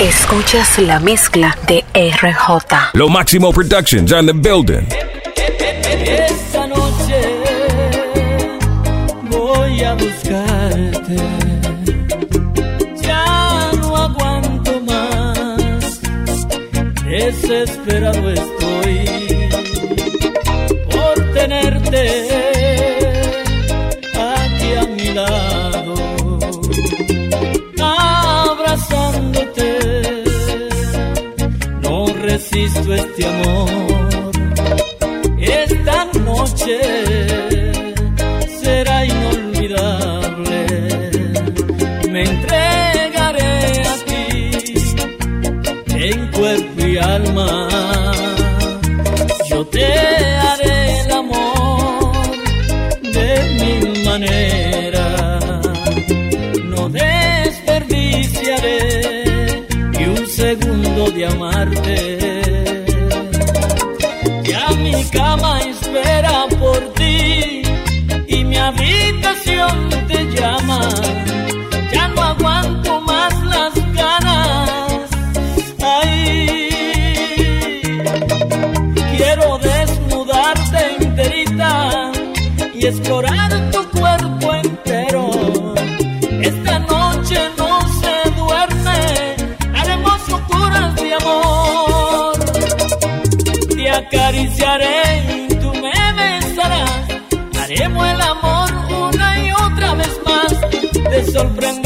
Escuchas la mezcla de RJ. Lo Máximo Productions on the building. Esta noche voy a buscarte. Ya no aguanto más. Desesperado estoy. sorprende.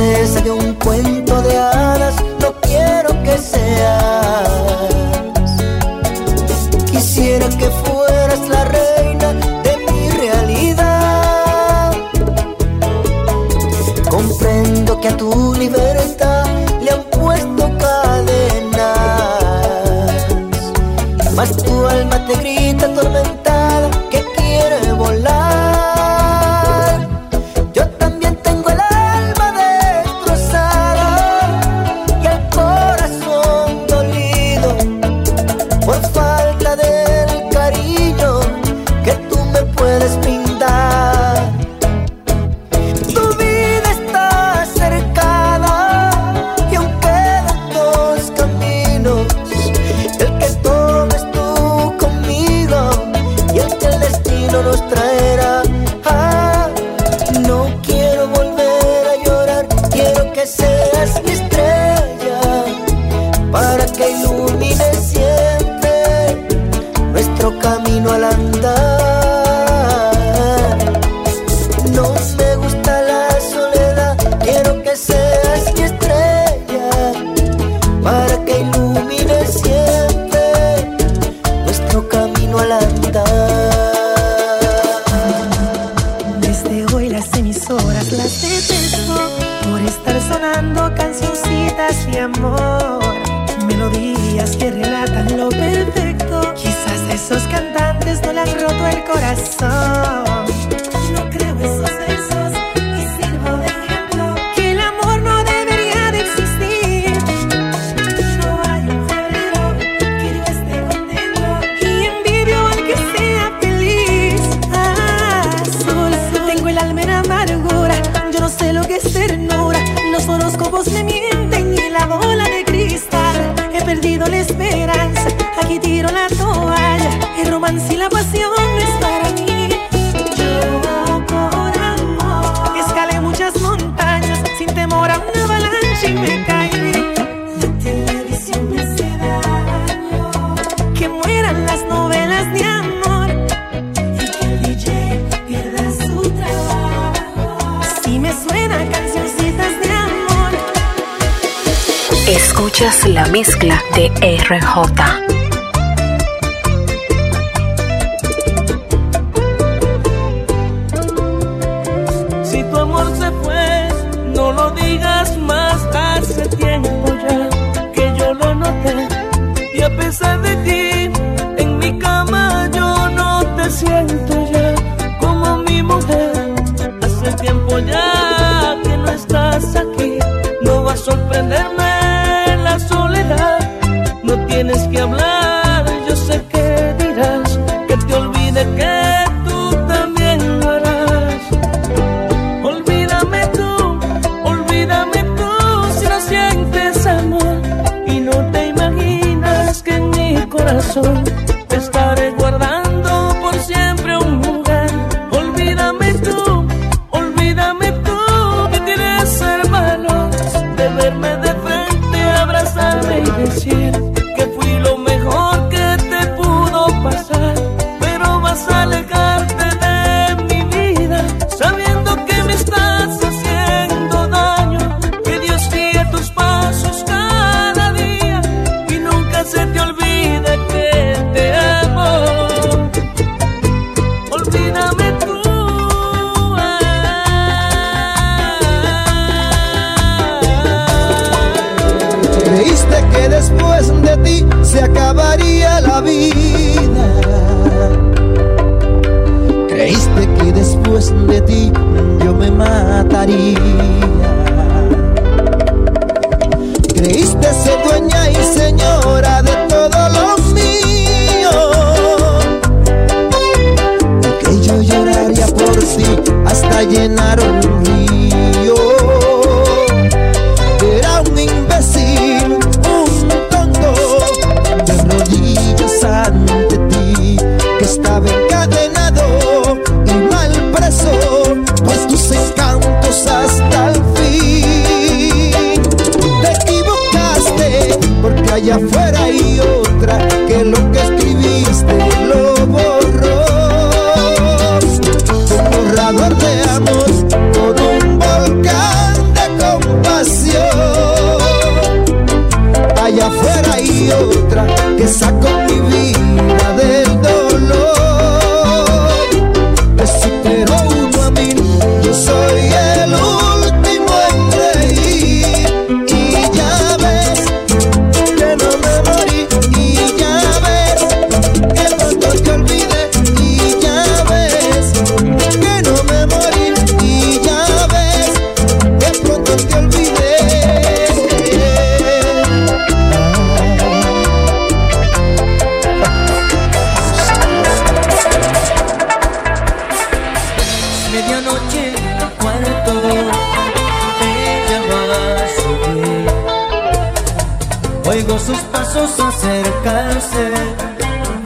princesa de un cuento de hadas. No quiero que sea noche me caí. La televisión me hace daño. Que mueran las novelas de amor. Y que el DJ pierda su trabajo. Si me suenan cancioncitas de amor. Escuchas la mezcla de RJ. Te estaré guardando por siempre un lugar. Olvídame tú, olvídame tú, que tienes el valor de verme de frente, abrazarme y decir. llenaron. Oh. medianoche en el cuarto Ella va a subir. Oigo sus pasos acercarse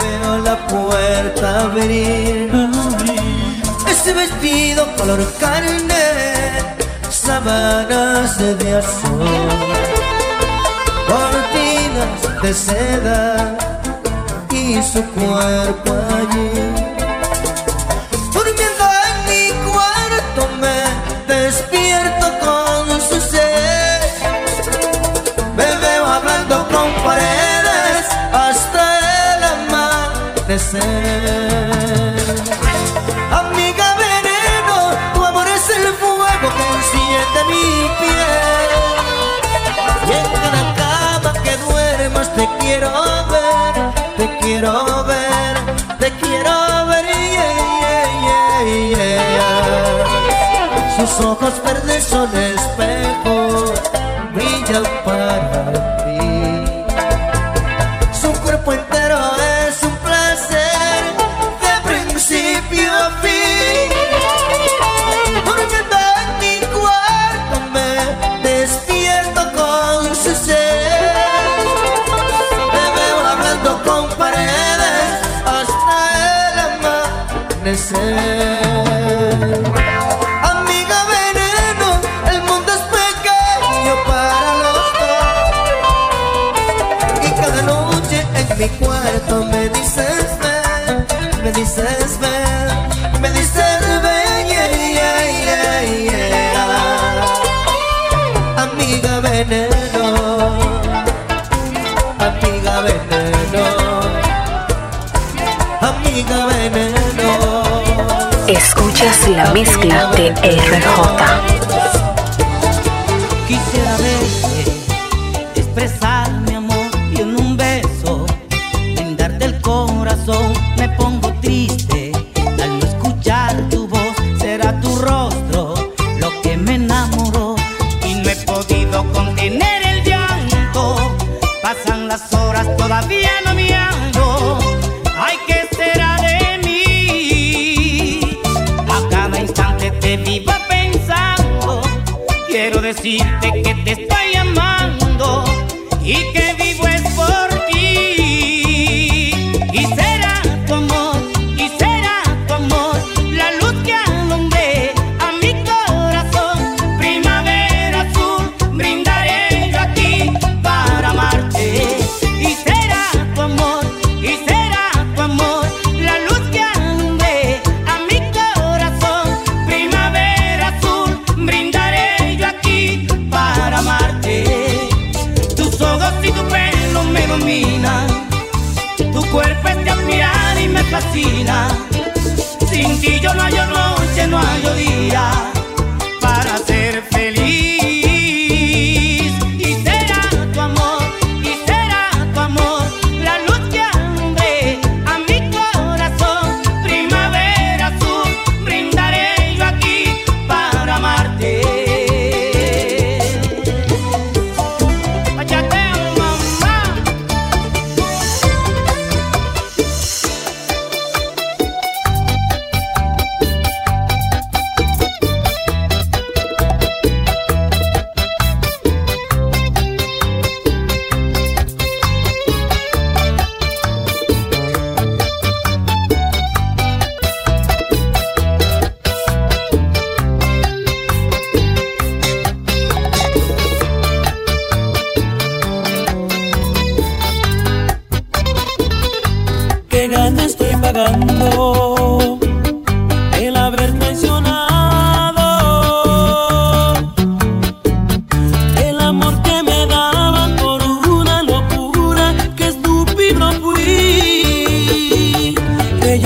Veo la puerta abrir. Ese vestido color carne Sábanas de azul Cortinas de seda Y su cuerpo allí. hasta el amanecer. Amiga veneno, tu amor es el fuego que enciende mi piel. Y en cada cama que duermas te quiero ver, te quiero ver, te quiero ver. Yeah, yeah, Sus ojos verdes son espejos, brillan. veneno, amiga veneno. Escuchas la mezcla de RJ. quiero decirte que te estoy amando y que fascina. Sin ti yo no hay noche, no hay día.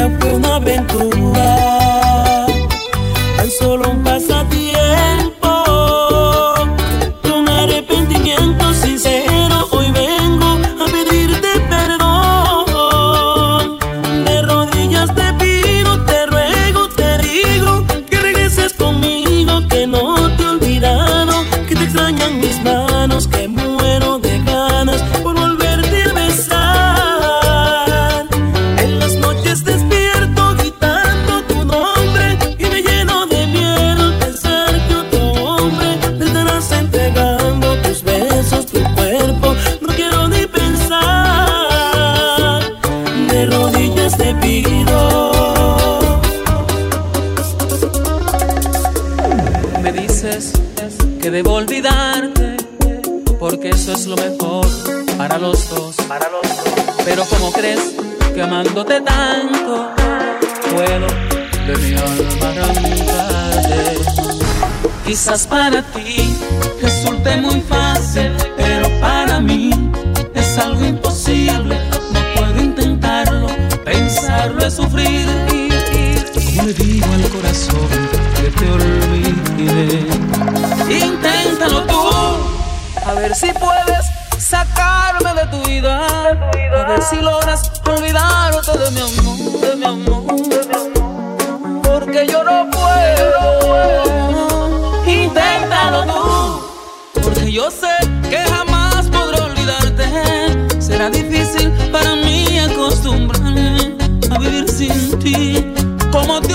不能 amándote tanto, puedo de mi alma arrancarte. Quizás para ti resulte muy fácil, pero para mí es algo imposible. No puedo intentarlo, pensarlo es sufrir. Yo le digo al corazón que te olvide. Inténtalo tú, a ver si puedes sacarme de tu vida. A ver si logras olvidarte de mi amor, de mi amor, de mi amor. Porque yo no puedo. Inténtalo tú. Porque yo sé que jamás podré olvidarte. Será difícil para mí acostumbrarme a vivir sin ti. Como te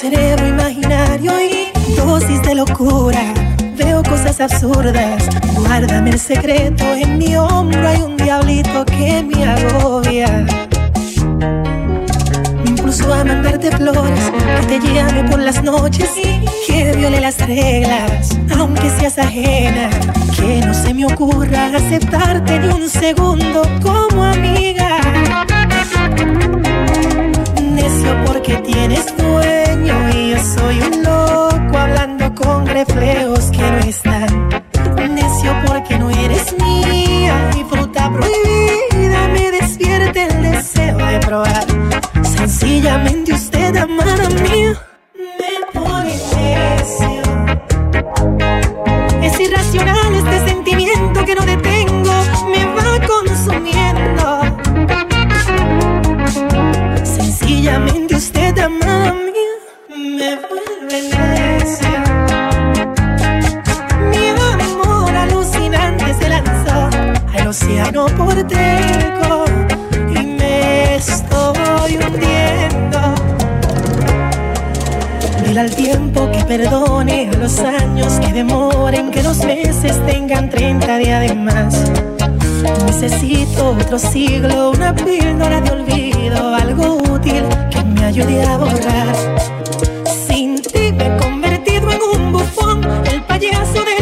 Cerebro imaginario y dosis de locura. Veo cosas absurdas. Guárdame el secreto. En mi hombro hay un diablito que me agobia. Me impulso a mandarte flores, que te llame por las noches y que viole las reglas, aunque seas ajena. Que no se me ocurra aceptarte ni un segundo como amiga. Necio porque tienes dueño soy un loco hablando con reflejos que no están. Necio porque no eres mía y fruta prohibida me despierta el deseo de probar. Sencillamente usted, amada mía, al océano porteco y me estoy hundiendo. Dile al tiempo que perdone, a los años que demoren, que los meses tengan 30 días de más. Necesito otro siglo, una píldora de olvido, algo útil que me ayude a borrar. Sin ti me he convertido en un bufón, el payaso del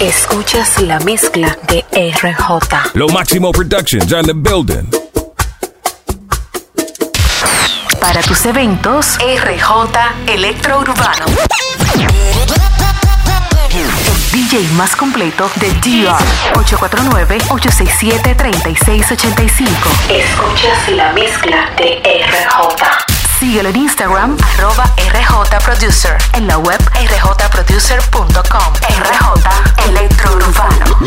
Escuchas la mezcla de RJ. Lo Máximo Productions on the building. Para tus eventos, RJ Electrourbano. El DJ más completo de DR. 849-867-3685. Escuchas la mezcla de RJ. Síguelo en Instagram, arroba rjproducer. En la web rjproducer.com. RJ Electro Urbano.